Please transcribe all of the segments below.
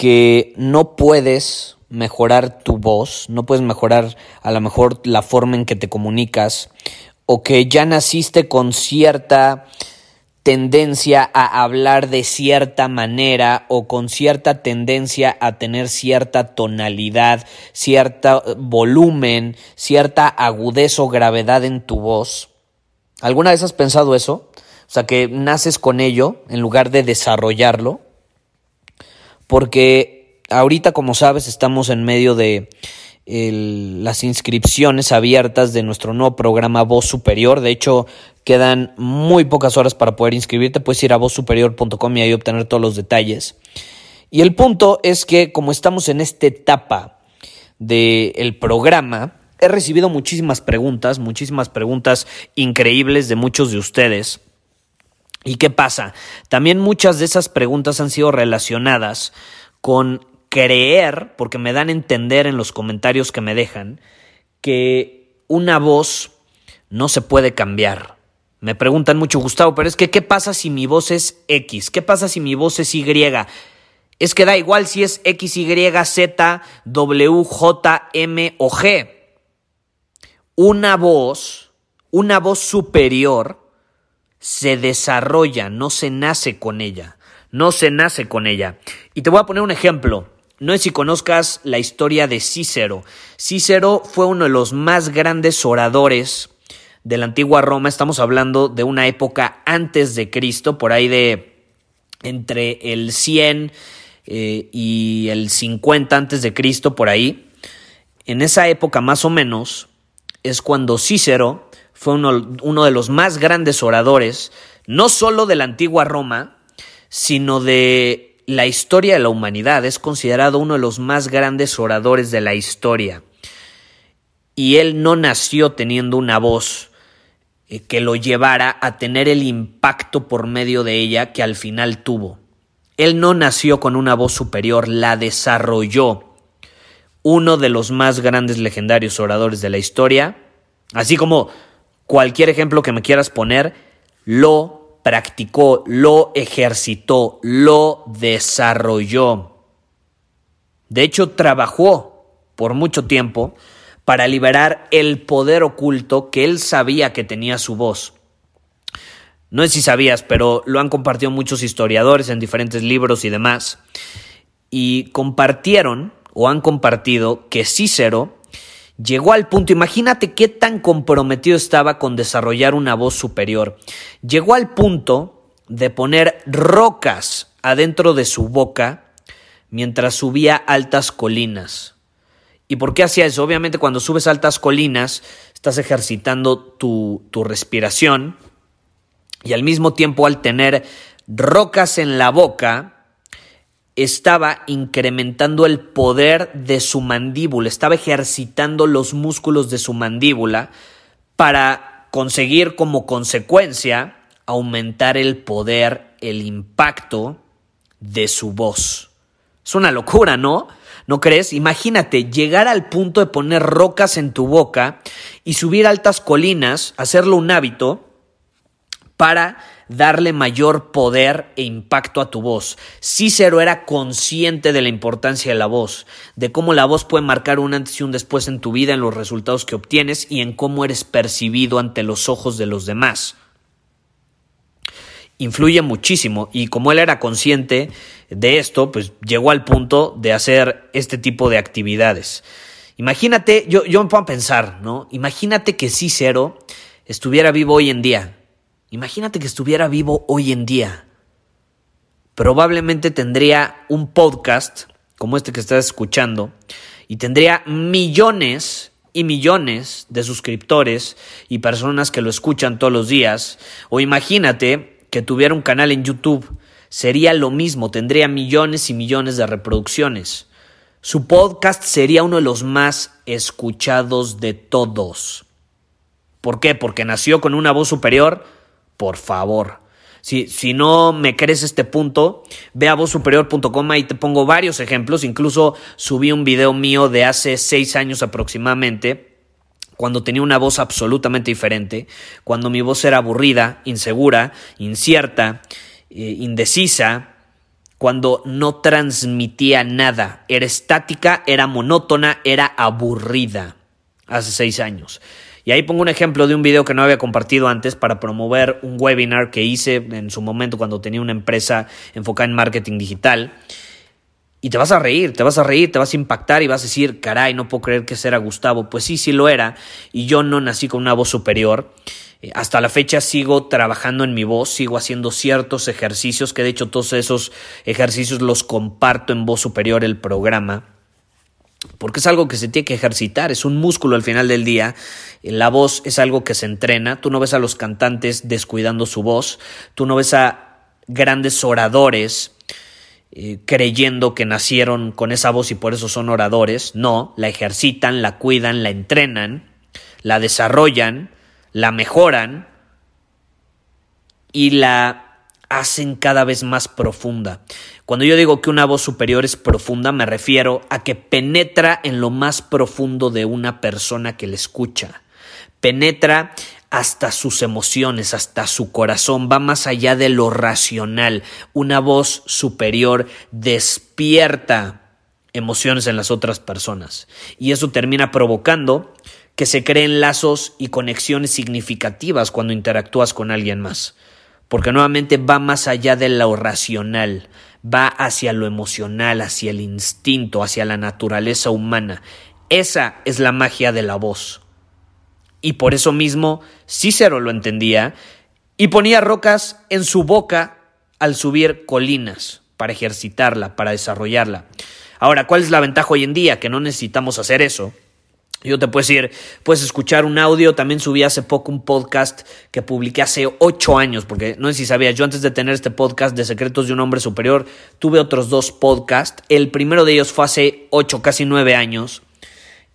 que no puedes mejorar tu voz, no puedes mejorar a lo mejor la forma en que te comunicas, o que ya naciste con cierta tendencia a hablar de cierta manera o con cierta tendencia a tener cierta tonalidad, cierto volumen, cierta agudez o gravedad en tu voz. ¿Alguna vez has pensado eso? O sea, que naces con ello en lugar de desarrollarlo porque ahorita, como sabes, estamos en medio de las inscripciones abiertas de nuestro nuevo programa Voz Superior. De hecho, quedan muy pocas horas para poder inscribirte. Puedes ir a vozsuperior.com y ahí obtener todos los detalles. Y el punto es que como estamos en esta etapa del programa, he recibido muchísimas preguntas, muchísimas preguntas increíbles de muchos de ustedes. ¿Y qué pasa? También muchas de esas preguntas han sido relacionadas con creer, porque me dan a entender en los comentarios que me dejan, que una voz no se puede cambiar. Me preguntan mucho, Gustavo, pero es que ¿qué pasa si mi voz es X? ¿Qué pasa si mi voz es Y? Es que da igual si es X, Y, Z, W, J, M o G. Una voz, una voz superior, se desarrolla, no se nace con ella, no se nace con ella. Y te voy a poner un ejemplo. No es si conozcas la historia de Cícero. Cícero fue uno de los más grandes oradores de la antigua Roma. Estamos hablando de una época antes de Cristo, por ahí de entre el 100 eh, y el 50 antes de Cristo, por ahí. En esa época más o menos es cuando Cícero fue uno, de los más grandes oradores, no solo de la antigua Roma, sino de la historia de la humanidad. Es considerado uno de los más grandes oradores de la historia. Y él no nació teniendo una voz eh, que lo llevara a tener el impacto por medio de ella que al final tuvo. Él no nació con una voz superior, la desarrolló. Uno de los más grandes legendarios oradores de la historia, así como cualquier ejemplo que me quieras poner, lo practicó, lo ejercitó, lo desarrolló. De hecho, trabajó por mucho tiempo para liberar el poder oculto que él sabía que tenía su voz. No sé si sabías, pero lo han compartido muchos historiadores en diferentes libros y demás. Y compartieron o han compartido que Cícero Llegó al punto, imagínate qué tan comprometido estaba con desarrollar una voz superior. Llegó al punto de poner rocas adentro de su boca mientras subía altas colinas. ¿Y por qué hacía eso? Obviamente cuando subes altas colinas estás ejercitando tu, tu respiración y al mismo tiempo al tener rocas en la boca, estaba incrementando el poder de su mandíbula, estaba ejercitando los músculos de su mandíbula para conseguir como consecuencia aumentar el poder, el impacto de su voz. Es una locura, ¿no? ¿No crees? Imagínate llegar al punto de poner rocas en tu boca y subir altas colinas, hacerlo un hábito para darle mayor poder e impacto a tu voz. Cícero era consciente de la importancia de la voz, de cómo la voz puede marcar un antes y un después en tu vida, en los resultados que obtienes y en cómo eres percibido ante los ojos de los demás. influye muchísimo y como él era consciente de esto, pues llegó al punto de hacer este tipo de actividades. Imagínate, yo, yo me puedo pensar, ¿no? Imagínate que Cícero estuviera vivo hoy en día. Imagínate que estuviera vivo hoy en día. Probablemente tendría un podcast como este que estás escuchando y tendría millones y millones de suscriptores y personas que lo escuchan todos los días. O imagínate que tuviera un canal en YouTube. Sería lo mismo, tendría millones y millones de reproducciones. Su podcast sería uno de los más escuchados de todos. ¿Por qué? Porque nació con una voz superior. Por favor. Si, si, no me crees este punto, ve a vozsuperior.com y te pongo varios ejemplos. Incluso subí un video mío de hace seis años aproximadamente cuando tenía una voz absolutamente diferente, cuando mi voz era aburrida, insegura, incierta, eh, indecisa, cuando no transmitía nada, era estática, era monótona, era aburrida, hace seis años. Y ahí pongo un ejemplo de un video que no había compartido antes para promover un webinar que hice en su momento cuando tenía una empresa enfocada en marketing digital. Y te vas a reír, te vas a reír, te vas a impactar y vas a decir, caray, no puedo creer que ese Gustavo. Pues sí, sí lo era. Y yo no nací con una voz superior. Eh, hasta la fecha sigo trabajando en mi voz, sigo haciendo ciertos ejercicios, que de hecho todos esos ejercicios los comparto en voz superior el programa. Porque es algo que se tiene que ejercitar, es un músculo al final del día. La voz es algo que se entrena. Tú no ves a los cantantes descuidando su voz. Tú no ves a grandes oradores eh, creyendo que nacieron con esa voz y por eso son oradores. No, la ejercitan, la cuidan, la entrenan, la desarrollan, la mejoran y la hacen cada vez más profunda. Cuando yo digo que una voz superior es profunda, me refiero a que penetra en lo más profundo de una persona que le escucha. Penetra hasta sus emociones, hasta su corazón, va más allá de lo racional. Una voz superior despierta emociones en las otras personas y eso termina provocando que se creen lazos y conexiones significativas cuando interactúas con alguien más, porque nuevamente va más allá de lo racional, va hacia lo emocional, hacia el instinto, hacia la naturaleza humana. Esa es la magia de la voz. Y por eso mismo Cícero lo entendía y ponía rocas en su boca al subir colinas para ejercitarla, para desarrollarla. Ahora, ¿cuál es la ventaja hoy en día? Que no necesitamos hacer eso. Yo te puedo decir, puedes escuchar un audio, también subí hace poco un podcast que publiqué hace ocho años, porque no sé si sabías, yo antes de tener este podcast de Secretos de un Hombre Superior, tuve otros dos podcasts. El primero de ellos fue hace ocho, casi nueve años,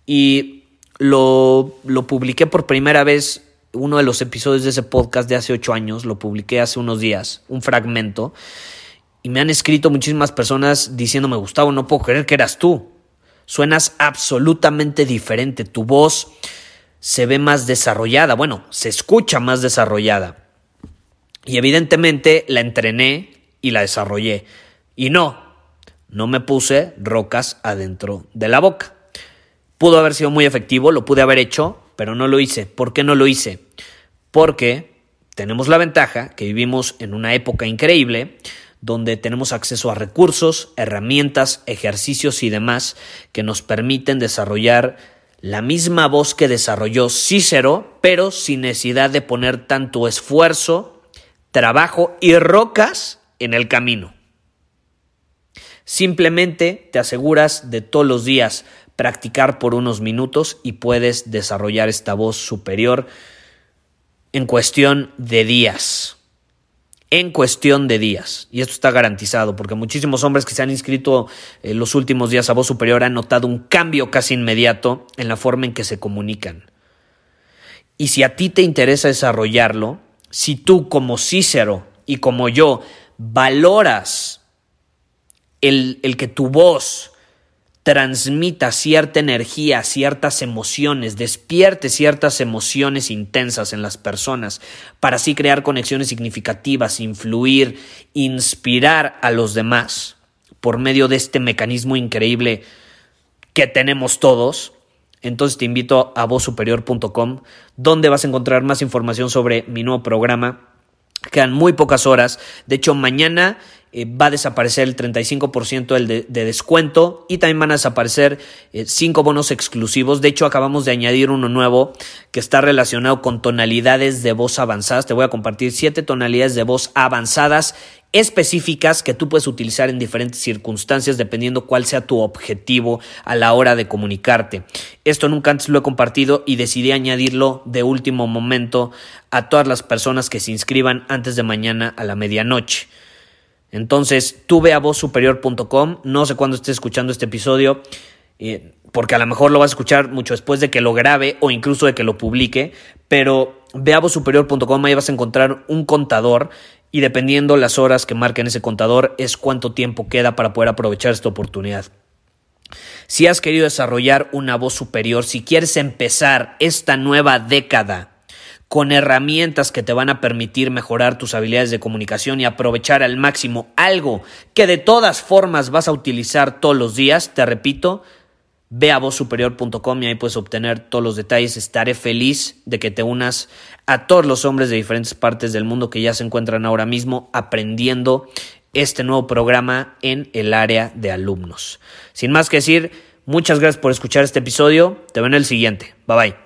y lo, lo publiqué por primera vez, uno de los episodios de ese podcast de hace ocho años, lo publiqué hace unos días, un fragmento, y me han escrito muchísimas personas diciéndome, Gustavo, no puedo creer que eras tú. Suenas absolutamente diferente, tu voz se ve más desarrollada, bueno, se escucha más desarrollada. Y evidentemente la entrené y la desarrollé. Y no, no me puse rocas adentro de la boca. Pudo haber sido muy efectivo, lo pude haber hecho, pero no lo hice. ¿Por qué no lo hice? Porque tenemos la ventaja que vivimos en una época increíble donde tenemos acceso a recursos, herramientas, ejercicios y demás que nos permiten desarrollar la misma voz que desarrolló Cícero, pero sin necesidad de poner tanto esfuerzo, trabajo y rocas en el camino. Simplemente te aseguras de todos los días practicar por unos minutos y puedes desarrollar esta voz superior en cuestión de días. En cuestión de días. Y esto está garantizado porque muchísimos hombres que se han inscrito en los últimos días a voz superior han notado un cambio casi inmediato en la forma en que se comunican. Y si a ti te interesa desarrollarlo, si tú como Cícero y como yo valoras el, el que tu voz transmita cierta energía, ciertas emociones, despierte ciertas emociones intensas en las personas, para así crear conexiones significativas, influir, inspirar a los demás por medio de este mecanismo increíble que tenemos todos. Entonces te invito a vozsuperior.com, donde vas a encontrar más información sobre mi nuevo programa Quedan muy pocas horas. De hecho, mañana eh, va a desaparecer el 35% del de, de, descuento y también van a desaparecer eh, cinco bonos exclusivos. De hecho, acabamos de añadir uno nuevo que está relacionado con tonalidades de voz avanzadas. Te voy a compartir siete tonalidades de voz avanzadas específicas que tú puedes utilizar en diferentes circunstancias dependiendo cuál sea tu objetivo a la hora de comunicarte. Esto nunca antes lo he compartido y decidí añadirlo de último momento a todas las personas que se inscriban antes de mañana a la medianoche. Entonces, tú ve a vozsuperior.com, no sé cuándo estés escuchando este episodio, eh, porque a lo mejor lo vas a escuchar mucho después de que lo grabe o incluso de que lo publique, pero ve a vozsuperior.com, ahí vas a encontrar un contador y dependiendo las horas que marquen ese contador es cuánto tiempo queda para poder aprovechar esta oportunidad. Si has querido desarrollar una voz superior, si quieres empezar esta nueva década con herramientas que te van a permitir mejorar tus habilidades de comunicación y aprovechar al máximo algo que de todas formas vas a utilizar todos los días, te repito, Ve a vozsuperior.com y ahí puedes obtener todos los detalles. Estaré feliz de que te unas a todos los hombres de diferentes partes del mundo que ya se encuentran ahora mismo aprendiendo este nuevo programa en el área de alumnos. Sin más que decir, muchas gracias por escuchar este episodio. Te veo en el siguiente. Bye bye.